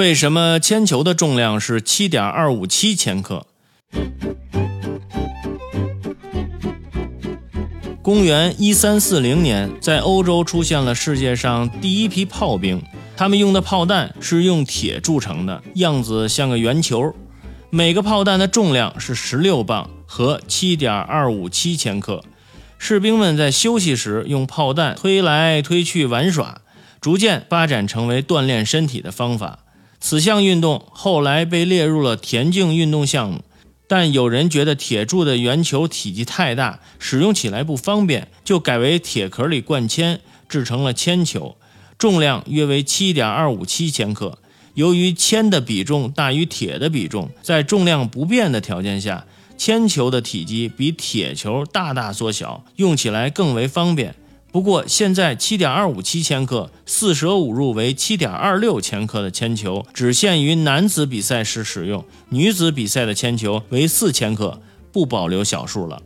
为什么铅球的重量是七点二五七千克？公元一三四零年，在欧洲出现了世界上第一批炮兵，他们用的炮弹是用铁铸成的，样子像个圆球，每个炮弹的重量是十六磅和七点二五七千克。士兵们在休息时用炮弹推来推去玩耍，逐渐发展成为锻炼身体的方法。此项运动后来被列入了田径运动项目。但有人觉得铁柱的圆球体积太大，使用起来不方便，就改为铁壳里灌铅，制成了铅球，重量约为七点二五七千克。由于铅的比重大于铁的比重，在重量不变的条件下，铅球的体积比铁球大大缩小，用起来更为方便。不过，现在七点二五七千克四舍五入为七点二六千克的铅球，只限于男子比赛时使用；女子比赛的铅球为四千克，不保留小数了。